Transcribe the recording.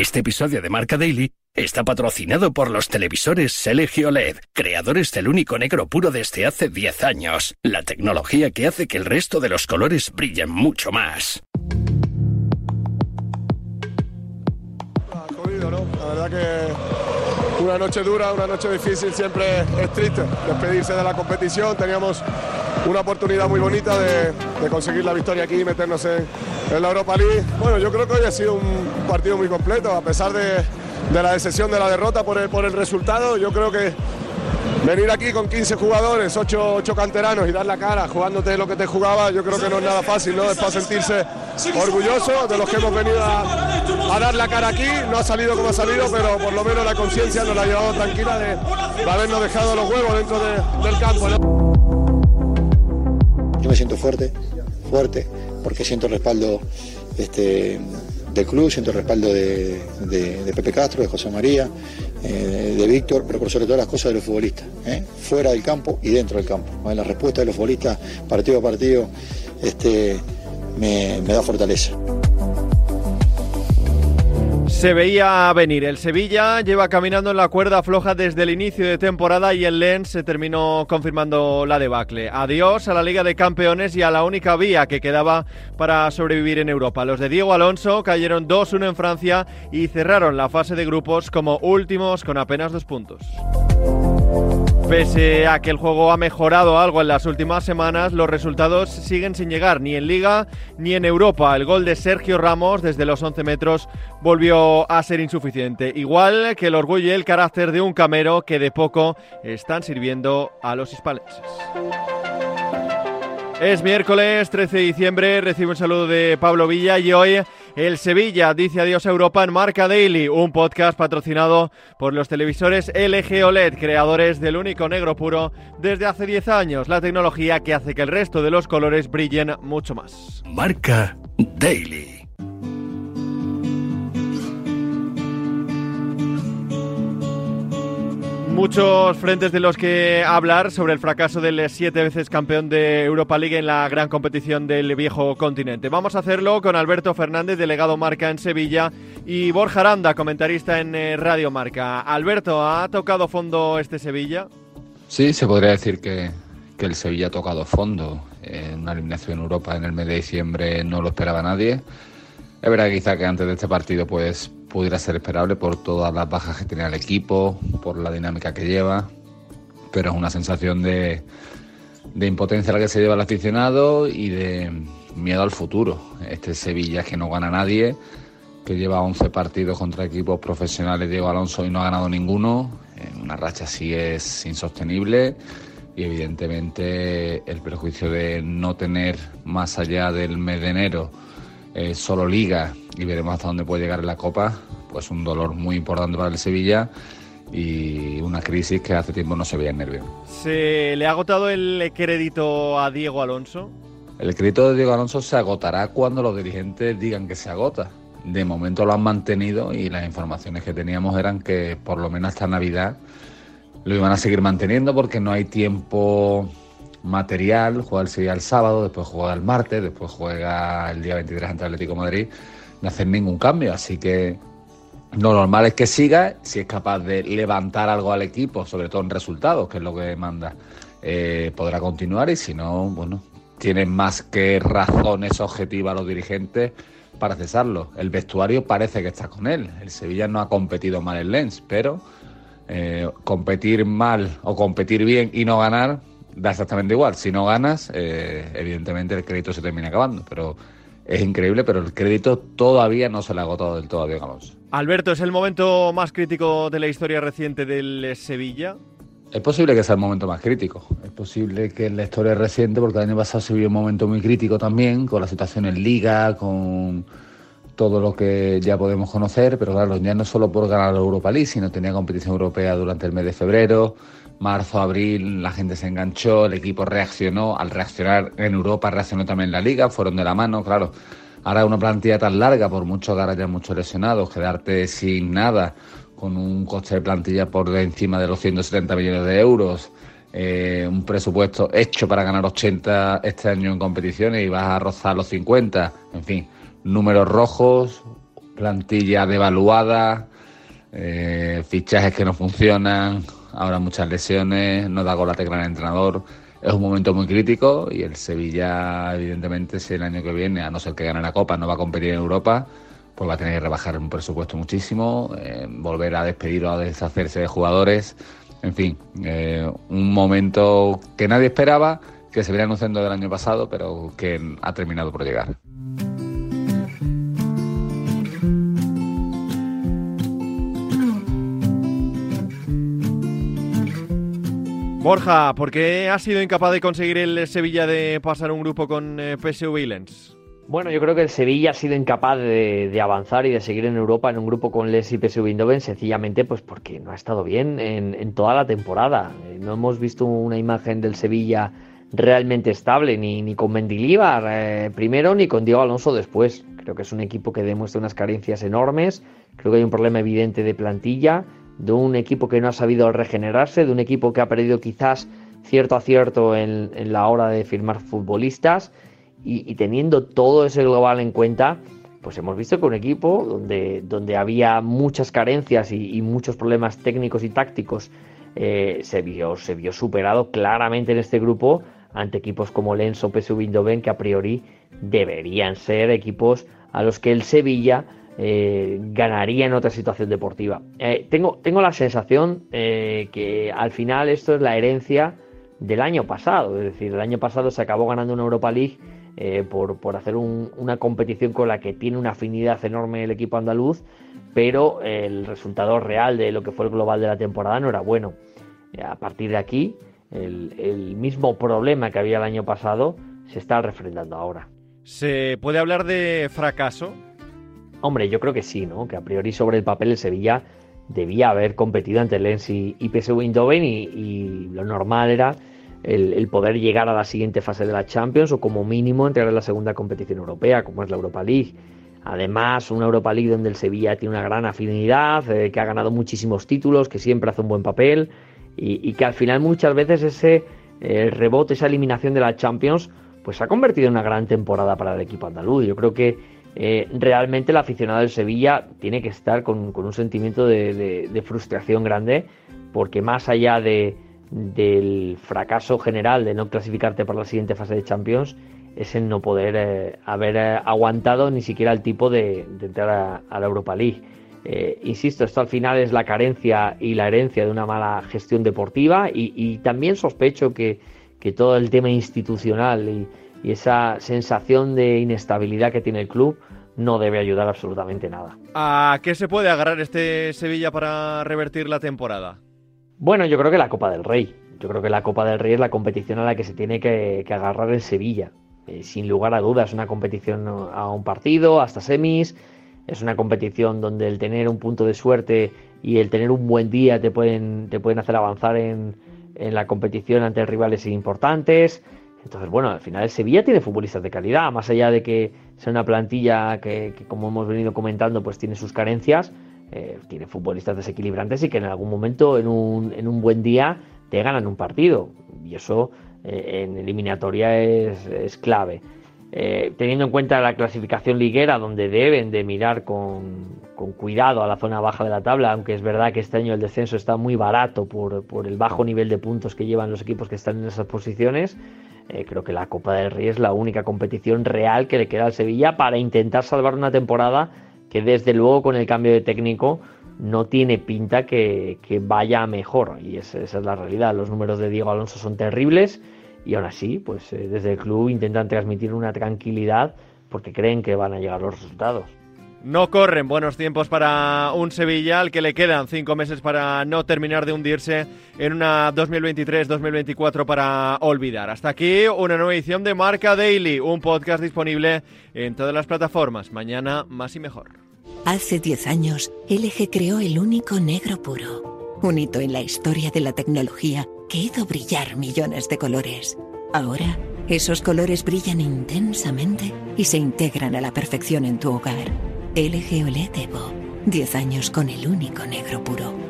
Este episodio de Marca Daily está patrocinado por los televisores Selegio LED, creadores del único negro puro desde hace 10 años. La tecnología que hace que el resto de los colores brillen mucho más. La verdad que una noche dura, una noche difícil, siempre es triste despedirse de la competición. Teníamos una oportunidad muy bonita de, de conseguir la victoria aquí y meternos en, en la Europa League. Bueno, yo creo que hoy ha sido un partido muy completo, a pesar de, de la decepción de la derrota por el, por el resultado. Yo creo que venir aquí con 15 jugadores, 8, 8 canteranos y dar la cara jugándote lo que te jugaba, yo creo que no es nada fácil, ¿no? Es para sentirse orgulloso de los que hemos venido a, a dar la cara aquí. No ha salido como ha salido, pero por lo menos la conciencia nos la ha llevado tranquila de, de habernos dejado los huevos dentro de- del campo, ¿no? Yo me siento fuerte, fuerte, porque siento el respaldo este, del club, siento el respaldo de, de- Pepe Castro, de José María, eh, de Víctor, pero por sobre todas las cosas de los futbolistas, ¿eh? fuera del campo y dentro del campo. La respuesta de los futbolistas partido a partido este, me da fortaleza. Se veía venir. El Sevilla lleva caminando en la cuerda floja desde el inicio de temporada y el Lens se terminó confirmando la debacle. Adiós a la Liga de Campeones y a la única vía que quedaba para sobrevivir en Europa. Los de Diego Alonso cayeron 2-1 en Francia y cerraron la fase de grupos como últimos con apenas dos puntos. Pese a que el juego ha mejorado algo en las últimas semanas, los resultados siguen sin llegar ni en Liga ni en Europa. El gol de Sergio Ramos desde los 11 metros volvió a ser insuficiente. Igual que el orgullo y el carácter de un camero que de poco están sirviendo a los hispalenses. Es miércoles 13 de diciembre, recibe un saludo de Pablo Villa y hoy el Sevilla dice adiós a Europa en Marca Daily, un podcast patrocinado por los televisores LG OLED, creadores del único negro puro desde hace 10 años, la tecnología que hace que el resto de los colores brillen mucho más. Marca Daily. Muchos frentes de los que hablar sobre el fracaso del siete veces campeón de Europa League en la gran competición del viejo continente. Vamos a hacerlo con Alberto Fernández, delegado Marca en Sevilla, y Borja Aranda, comentarista en eh, Radio Marca. Alberto, ¿ha tocado fondo este Sevilla? Sí, se podría decir que, que el Sevilla ha tocado fondo. Eh, una eliminación en Europa en el mes de diciembre no lo esperaba nadie. Es verdad quizá que antes de este partido pues pudiera ser esperable por todas las bajas que tenía el equipo, por la dinámica que lleva, pero es una sensación de, de impotencia la que se lleva el aficionado y de miedo al futuro. Este Sevilla que no gana nadie, que lleva 11 partidos contra equipos profesionales Diego Alonso y no ha ganado ninguno. Una racha así es insostenible y evidentemente el perjuicio de no tener más allá del mes de enero eh, solo liga y veremos hasta dónde puede llegar en la Copa, pues un dolor muy importante para el Sevilla y una crisis que hace tiempo no se veía en nervio. ¿Se le ha agotado el crédito a Diego Alonso? El crédito de Diego Alonso se agotará cuando los dirigentes digan que se agota. De momento lo han mantenido y las informaciones que teníamos eran que por lo menos hasta Navidad lo iban a seguir manteniendo porque no hay tiempo material. Juega el Sevilla el sábado, después juega el martes, después juega el día 23 ante Atlético Madrid. No hacen ningún cambio, así que lo normal es que siga, si es capaz de levantar algo al equipo, sobre todo en resultados, que es lo que manda, eh, podrá continuar y si no, bueno, tienen más que razones objetivas los dirigentes para cesarlo. El vestuario parece que está con él. El Sevilla no ha competido mal en Lens, pero eh, competir mal o competir bien y no ganar da exactamente igual. Si no ganas, eh, evidentemente el crédito se termina acabando, pero es increíble, pero el crédito todavía no se le ha agotado del todo a Diego Alonso. Alberto, ¿es el momento más crítico de la historia reciente del Sevilla? Es posible que sea el momento más crítico. Es posible que en la historia reciente, porque el año pasado se vivió un momento muy crítico también, con la situación en Liga, con todo lo que ya podemos conocer, pero claro, ya no solo por ganar la Europa League, sino tenía competición europea durante el mes de febrero, marzo, abril, la gente se enganchó, el equipo reaccionó, al reaccionar en Europa reaccionó también la Liga, fueron de la mano, claro. Ahora una plantilla tan larga, por mucho que ahora haya muchos lesionados, quedarte sin nada, con un coste de plantilla por encima de los 170 millones de euros, eh, un presupuesto hecho para ganar 80 este año en competiciones y vas a rozar los 50, en fin, números rojos, plantilla devaluada, eh, fichajes que no funcionan, ahora muchas lesiones, no da con la tecla el entrenador. Es un momento muy crítico y el Sevilla, evidentemente, si el año que viene, a no ser que gane la Copa, no va a competir en Europa, pues va a tener que rebajar un presupuesto muchísimo, eh, volver a despedir o a deshacerse de jugadores. En fin, eh, un momento que nadie esperaba, que se venía anunciando del año pasado, pero que ha terminado por llegar. Borja, ¿por qué ha sido incapaz de conseguir el Sevilla de pasar un grupo con eh, PSV y? Bueno, yo creo que el Sevilla ha sido incapaz de, avanzar y de seguir en Europa en un grupo con Lens y PSV Eindhoven sencillamente pues porque no ha estado bien en, toda la temporada. Eh, no hemos visto una imagen del Sevilla realmente estable, ni, con Mendilibar eh, primero, ni con Diego Alonso después. Creo que es un equipo que demuestra unas carencias enormes, creo que hay un problema evidente de plantilla de un equipo que no ha sabido regenerarse, de un equipo que ha perdido quizás cierto acierto en, la hora de firmar futbolistas. Y, teniendo todo ese global en cuenta, pues hemos visto que un equipo donde, donde había muchas carencias y, muchos problemas técnicos y tácticos eh, se, vio, se vio superado claramente en este grupo ante equipos como Lens o PSV Eindhoven que a priori deberían ser equipos a los que el Sevilla eh, ganaría en otra situación deportiva. Eh, tengo, tengo la sensación eh, que al final esto es la herencia del año pasado, es decir, el año pasado se acabó ganando una Europa League por, hacer una competición con la que tiene una afinidad enorme el equipo andaluz, pero el resultado real de lo que fue el global de la temporada no era bueno. A partir de aquí, el mismo problema que había el año pasado se está refrendando ahora. ¿Se puede hablar de fracaso Hombre, yo creo que sí, ¿no? Que a priori sobre el papel el Sevilla debía haber competido ante Lens y, y PSV Eindhoven y, lo normal era el, poder llegar a la siguiente fase de la Champions o como mínimo entrar en la segunda competición europea, como es la Europa League. Además, una Europa League donde el Sevilla tiene una gran afinidad, eh, que ha ganado muchísimos títulos, que siempre hace un buen papel y, que al final muchas veces ese eh, rebote, esa eliminación de la Champions, pues se ha convertido en una gran temporada para el equipo andaluz. Yo creo que eh, realmente el aficionado del Sevilla tiene que estar con, un sentimiento de, frustración grande, porque más allá del fracaso general de no clasificarte para la siguiente fase de Champions, es el no poder eh, haber eh, aguantado ni siquiera el tipo de, entrar a, la Europa League. insisto, esto al final es la carencia y la herencia de una mala gestión deportiva y, también sospecho que, que todo el tema institucional y, y esa sensación de inestabilidad que tiene el club no debe ayudar absolutamente nada. ¿A qué se puede agarrar este Sevilla para revertir la temporada? Bueno, yo creo que la Copa del Rey. Yo creo que la Copa del Rey es la competición a la que se tiene que, agarrar el Sevilla. Eh, sin lugar a dudas, es una competición a un partido, hasta semis. Es una competición donde el tener un punto de suerte y el tener un buen día te pueden, te pueden hacer avanzar en, en la competición ante rivales importantes. Entonces, bueno, al final Sevilla tiene futbolistas de calidad, más allá de que sea una plantilla que, como hemos venido comentando, pues tiene sus carencias, eh, tiene futbolistas desequilibrantes y que en algún momento, en un, en un buen día, te ganan un partido. Y eso eh, en eliminatoria es, clave. Eh, teniendo en cuenta la clasificación liguera, donde deben de mirar con, cuidado a la zona baja de la tabla, aunque es verdad que este año el descenso está muy barato por, por el bajo nivel de puntos que llevan los equipos que están en esas posiciones, eh, creo que la Copa del Rey es la única competición real que le queda al Sevilla para intentar salvar una temporada que desde luego con el cambio de técnico no tiene pinta que, vaya mejor. Y esa, es la realidad. Los números de Diego Alonso son terribles y aún así, pues eh, desde el club intentan transmitir una tranquilidad porque creen que van a llegar los resultados. No corren buenos tiempos para un Sevilla al que le quedan cinco meses para no terminar de hundirse en una 2023-2024 para olvidar. Hasta aquí una nueva edición de Marca Daily, un podcast disponible en todas las plataformas. Mañana más y mejor. Hace 10 años, LG creó el único negro puro, un hito en la historia de la tecnología que hizo brillar millones de colores. Ahora, esos colores brillan intensamente y se integran a la perfección en tu hogar. LG OLED Evo. 10 años con el único negro puro.